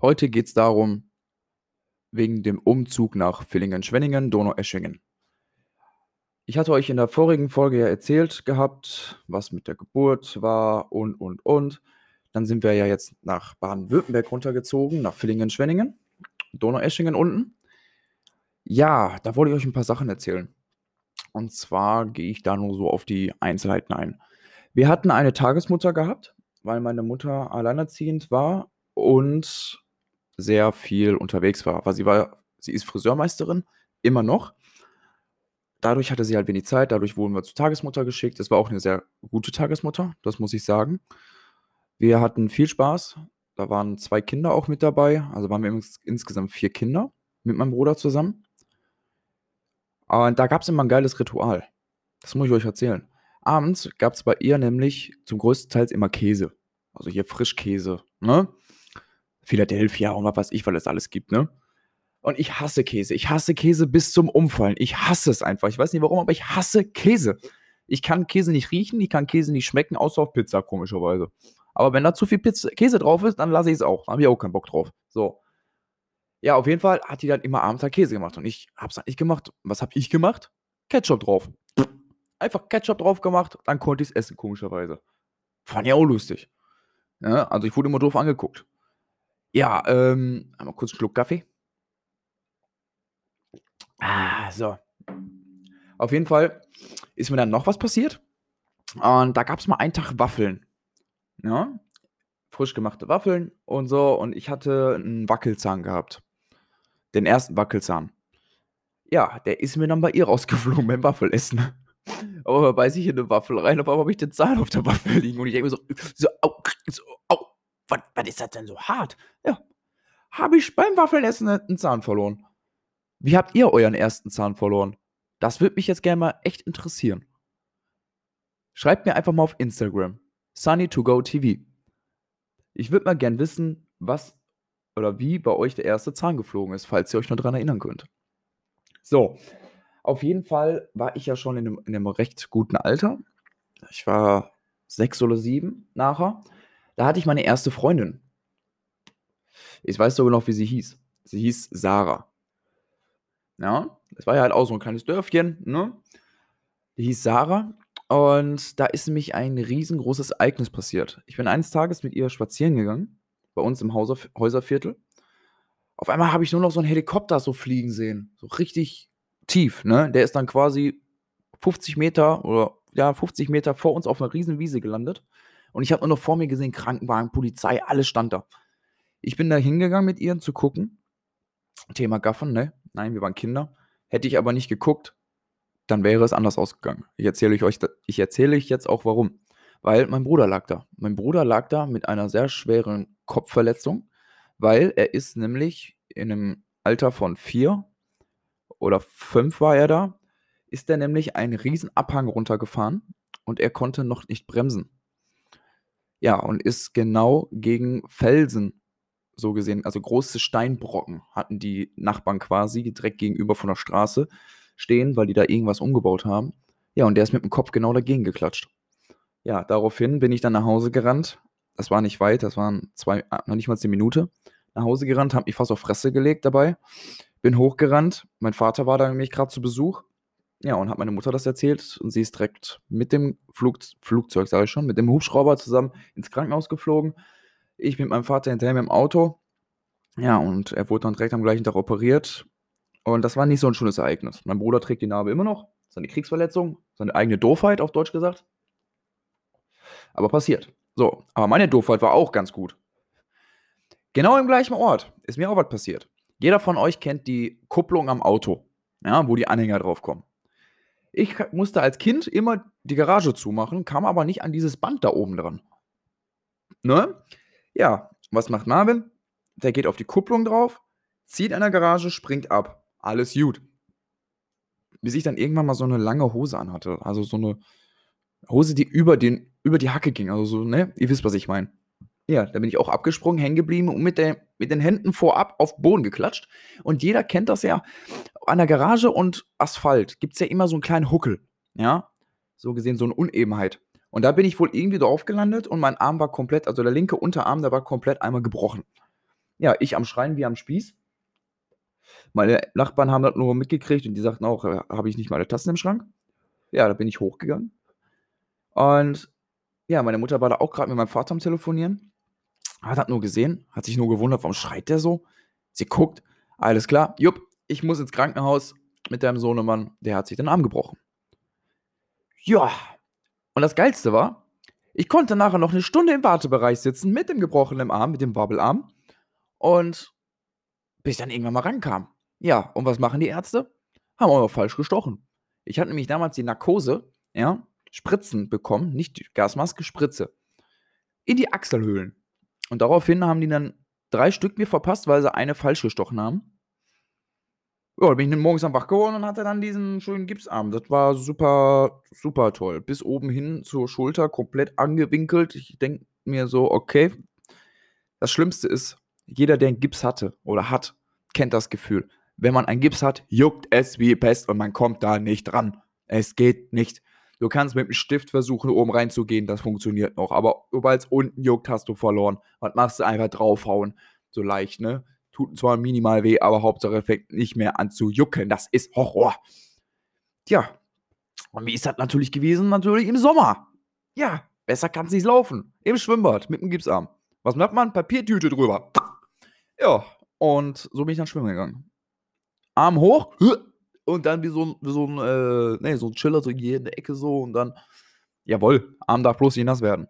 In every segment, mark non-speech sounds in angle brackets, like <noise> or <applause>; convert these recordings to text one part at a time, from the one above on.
Heute geht es darum, wegen dem Umzug nach Villingen-Schwenningen, Donaueschingen. Ich hatte euch in der vorigen Folge ja erzählt gehabt, was mit der Geburt war und, und, und. Dann sind wir ja jetzt nach Baden-Württemberg runtergezogen, nach Villingen-Schwenningen, Donaueschingen unten. Ja, da wollte ich euch ein paar Sachen erzählen. Und zwar gehe ich da nur so auf die Einzelheiten ein. Wir hatten eine Tagesmutter gehabt, weil meine Mutter alleinerziehend war und sehr viel unterwegs war. Weil sie war, sie ist Friseurmeisterin, immer noch. Dadurch hatte sie halt wenig Zeit, dadurch wurden wir zur Tagesmutter geschickt. Es war auch eine sehr gute Tagesmutter, das muss ich sagen. Wir hatten viel Spaß. Da waren zwei Kinder auch mit dabei. Also waren wir ins insgesamt vier Kinder mit meinem Bruder zusammen. Und da gab es immer ein geiles Ritual. Das muss ich euch erzählen. Abends gab es bei ihr nämlich zum größten Teil immer Käse. Also hier Frischkäse, ne? Philadelphia und was weiß ich, weil es alles gibt, ne? Und ich hasse Käse. Ich hasse Käse bis zum Umfallen. Ich hasse es einfach. Ich weiß nicht warum, aber ich hasse Käse. Ich kann Käse nicht riechen, ich kann Käse nicht schmecken, außer auf Pizza, komischerweise. Aber wenn da zu viel Pizza, Käse drauf ist, dann lasse ich es auch. Da habe ich auch keinen Bock drauf. So. Ja, auf jeden Fall hat die dann immer abends halt Käse gemacht. Und ich habe es halt nicht gemacht. Was habe ich gemacht? Ketchup drauf. Einfach Ketchup drauf gemacht, dann konnte ich es essen, komischerweise. Fand ich auch lustig. Ja, also ich wurde immer doof angeguckt. Ja, ähm, einmal kurz einen Schluck Kaffee. Ah, so. Auf jeden Fall ist mir dann noch was passiert. Und da gab es mal einen Tag Waffeln. Ja, frisch gemachte Waffeln und so. Und ich hatte einen Wackelzahn gehabt. Den ersten Wackelzahn. Ja, der ist mir dann bei ihr rausgeflogen <laughs> beim Waffelessen. Aber beiß ich in eine Waffel rein, auf einmal habe ich den Zahn auf der Waffel liegen und ich denke mir so, so, au, ist das denn so hart? Ja, habe ich beim Waffelessen einen Zahn verloren. Wie habt ihr euren ersten Zahn verloren? Das würde mich jetzt gerne mal echt interessieren. Schreibt mir einfach mal auf Instagram. Sunny2Go Ich würde mal gern wissen, was oder wie bei euch der erste Zahn geflogen ist, falls ihr euch noch daran erinnern könnt. So, auf jeden Fall war ich ja schon in einem, in einem recht guten Alter. Ich war sechs oder sieben nachher. Da hatte ich meine erste Freundin. Ich weiß sogar noch, wie sie hieß. Sie hieß Sarah. Ja, das war ja halt auch so ein kleines Dörfchen, ne? Die hieß Sarah. Und da ist nämlich ein riesengroßes Ereignis passiert. Ich bin eines Tages mit ihr spazieren gegangen, bei uns im Häuserviertel. Auf einmal habe ich nur noch so einen Helikopter so fliegen sehen. So richtig tief, ne? Der ist dann quasi 50 Meter oder ja, 50 Meter vor uns auf einer riesen Wiese gelandet. Und ich habe nur noch vor mir gesehen, Krankenwagen, Polizei, alles stand da. Ich bin da hingegangen mit ihr zu gucken. Thema Gaffen, ne? Nein, wir waren Kinder. Hätte ich aber nicht geguckt, dann wäre es anders ausgegangen. Ich erzähle euch, ich erzähle euch jetzt auch warum. Weil mein Bruder lag da. Mein Bruder lag da mit einer sehr schweren Kopfverletzung, weil er ist nämlich in einem Alter von vier oder fünf war er da, ist er nämlich einen riesen Abhang runtergefahren und er konnte noch nicht bremsen. Ja, und ist genau gegen Felsen so gesehen, also große Steinbrocken hatten die Nachbarn quasi direkt gegenüber von der Straße stehen, weil die da irgendwas umgebaut haben. Ja, und der ist mit dem Kopf genau dagegen geklatscht. Ja, daraufhin bin ich dann nach Hause gerannt. Das war nicht weit, das waren zwei, noch nicht mal zehn Minuten. Nach Hause gerannt, habe mich fast auf Fresse gelegt dabei. Bin hochgerannt. Mein Vater war da nämlich gerade zu Besuch. Ja, und hat meine Mutter das erzählt und sie ist direkt mit dem Flug, Flugzeug, sage ich schon, mit dem Hubschrauber zusammen ins Krankenhaus geflogen. Ich mit meinem Vater hinterher mit dem Auto. Ja, und er wurde dann direkt am gleichen Tag operiert. Und das war nicht so ein schönes Ereignis. Mein Bruder trägt die Narbe immer noch. Seine Kriegsverletzung, seine eigene Doofheit, auf Deutsch gesagt. Aber passiert. So, aber meine Doofheit war auch ganz gut. Genau im gleichen Ort ist mir auch was passiert. Jeder von euch kennt die Kupplung am Auto, ja, wo die Anhänger drauf kommen. Ich musste als Kind immer die Garage zumachen, kam aber nicht an dieses Band da oben dran. Ne? Ja, was macht Marvin? Der geht auf die Kupplung drauf, zieht an der Garage, springt ab. Alles gut. Bis ich dann irgendwann mal so eine lange Hose anhatte. Also so eine Hose, die über, den, über die Hacke ging. Also so, ne? Ihr wisst, was ich meine. Ja, da bin ich auch abgesprungen, hängen geblieben und mit, der, mit den Händen vorab auf Boden geklatscht. Und jeder kennt das ja. An der Garage und Asphalt gibt es ja immer so einen kleinen Huckel. Ja, so gesehen so eine Unebenheit. Und da bin ich wohl irgendwie drauf gelandet und mein Arm war komplett, also der linke Unterarm, der war komplett einmal gebrochen. Ja, ich am Schreien wie am Spieß. Meine Nachbarn haben das nur mitgekriegt und die sagten auch, äh, habe ich nicht meine Tassen im Schrank? Ja, da bin ich hochgegangen. Und ja, meine Mutter war da auch gerade mit meinem Vater am Telefonieren. Hat das nur gesehen, hat sich nur gewundert, warum schreit der so? Sie guckt, alles klar, jupp, ich muss ins Krankenhaus mit deinem Sohnemann, der hat sich den Arm gebrochen. Ja, und das Geilste war, ich konnte nachher noch eine Stunde im Wartebereich sitzen mit dem gebrochenen Arm, mit dem Wabbelarm und bis ich dann irgendwann mal rankam. Ja, und was machen die Ärzte? Haben auch noch falsch gestochen. Ich hatte nämlich damals die Narkose, ja, Spritzen bekommen, nicht Gasmaske, Spritze. In die Achselhöhlen. Und daraufhin haben die dann drei Stück mir verpasst, weil sie eine falsch gestochen haben. Ja, bin ich dann morgens am wach geworden und hatte dann diesen schönen Gipsarm. Das war super, super toll. Bis oben hin zur Schulter, komplett angewinkelt. Ich denke mir so, okay, das Schlimmste ist, jeder, der einen Gips hatte oder hat, kennt das Gefühl. Wenn man einen Gips hat, juckt es wie Pest und man kommt da nicht dran. Es geht nicht. Du kannst mit dem Stift versuchen, oben reinzugehen, das funktioniert noch. Aber sobald es unten juckt, hast du verloren. Was machst du? Einfach draufhauen. So leicht, ne? Tut zwar minimal weh, aber Hauptsache fängt nicht mehr an zu jucken. Das ist Horror. Tja. Und wie ist das natürlich gewesen? Natürlich im Sommer. Ja, besser kann es nicht laufen. Im Schwimmbad mit dem Gipsarm. Was macht man? Papiertüte drüber. Ja, und so bin ich dann schwimmen gegangen. Arm hoch, und dann wie so ein, wie so ein, äh, nee, so ein Chiller, so hier in der Ecke so und dann, jawohl, Arm darf bloß nicht nass werden.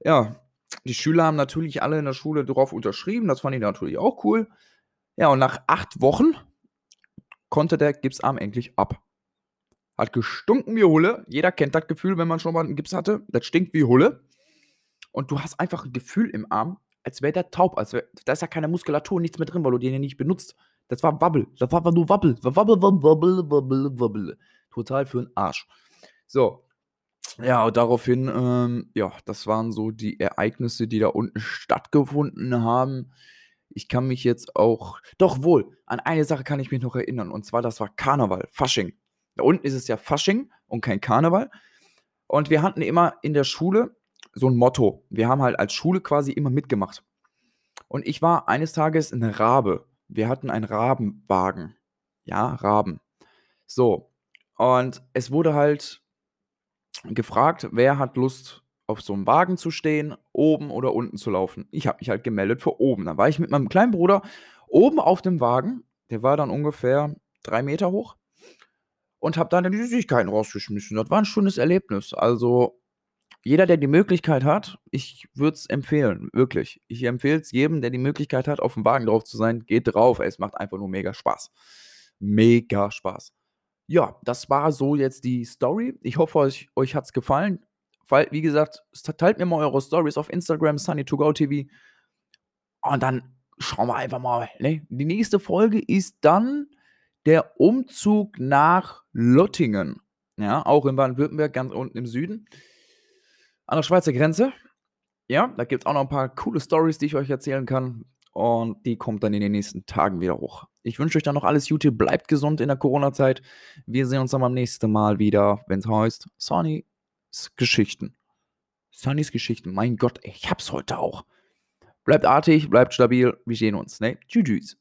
Ja, die Schüler haben natürlich alle in der Schule darauf unterschrieben, das fand ich natürlich auch cool. Ja, und nach acht Wochen konnte der Gipsarm endlich ab. Hat gestunken wie Hulle. Jeder kennt das Gefühl, wenn man schon mal einen Gips hatte. Das stinkt wie Hulle. Und du hast einfach ein Gefühl im Arm, als wäre der taub. Als wär, da ist ja keine Muskulatur, nichts mehr drin, weil du den ja nicht benutzt. Das war Wabbel. Das war nur Wabbel. Wabbel, Wabbel, Wabbel, Wabbel. Total für den Arsch. So. Ja, und daraufhin, ähm, ja, das waren so die Ereignisse, die da unten stattgefunden haben. Ich kann mich jetzt auch, doch wohl, an eine Sache kann ich mich noch erinnern. Und zwar, das war Karneval, Fasching. Da unten ist es ja Fasching und kein Karneval. Und wir hatten immer in der Schule so ein Motto. Wir haben halt als Schule quasi immer mitgemacht. Und ich war eines Tages eine Rabe wir hatten einen Rabenwagen. Ja, Raben. So. Und es wurde halt gefragt, wer hat Lust, auf so einem Wagen zu stehen, oben oder unten zu laufen. Ich habe mich halt gemeldet für oben. Dann war ich mit meinem kleinen Bruder oben auf dem Wagen. Der war dann ungefähr drei Meter hoch. Und habe dann die Süßigkeiten rausgeschmissen. Das war ein schönes Erlebnis. Also jeder, der die Möglichkeit hat, ich würde es empfehlen, wirklich. Ich empfehle es jedem, der die Möglichkeit hat, auf dem Wagen drauf zu sein, geht drauf. Es macht einfach nur mega Spaß. Mega Spaß. Ja, das war so jetzt die Story. Ich hoffe, euch, euch hat es gefallen. Weil, wie gesagt, teilt mir mal eure Stories auf Instagram, Sunny2Go TV. Und dann schauen wir einfach mal. Ne? Die nächste Folge ist dann der Umzug nach Lottingen. Ja, auch in Baden-Württemberg, ganz unten im Süden an der Schweizer Grenze. Ja, da gibt es auch noch ein paar coole Stories, die ich euch erzählen kann. Und die kommt dann in den nächsten Tagen wieder hoch. Ich wünsche euch dann noch alles Gute. Bleibt gesund in der Corona-Zeit. Wir sehen uns dann beim nächsten Mal wieder, wenn es heißt Sonnys Geschichten. Sonnys Geschichten. Mein Gott, ich hab's heute auch. Bleibt artig, bleibt stabil. Wir sehen uns. Ne? Tschüss.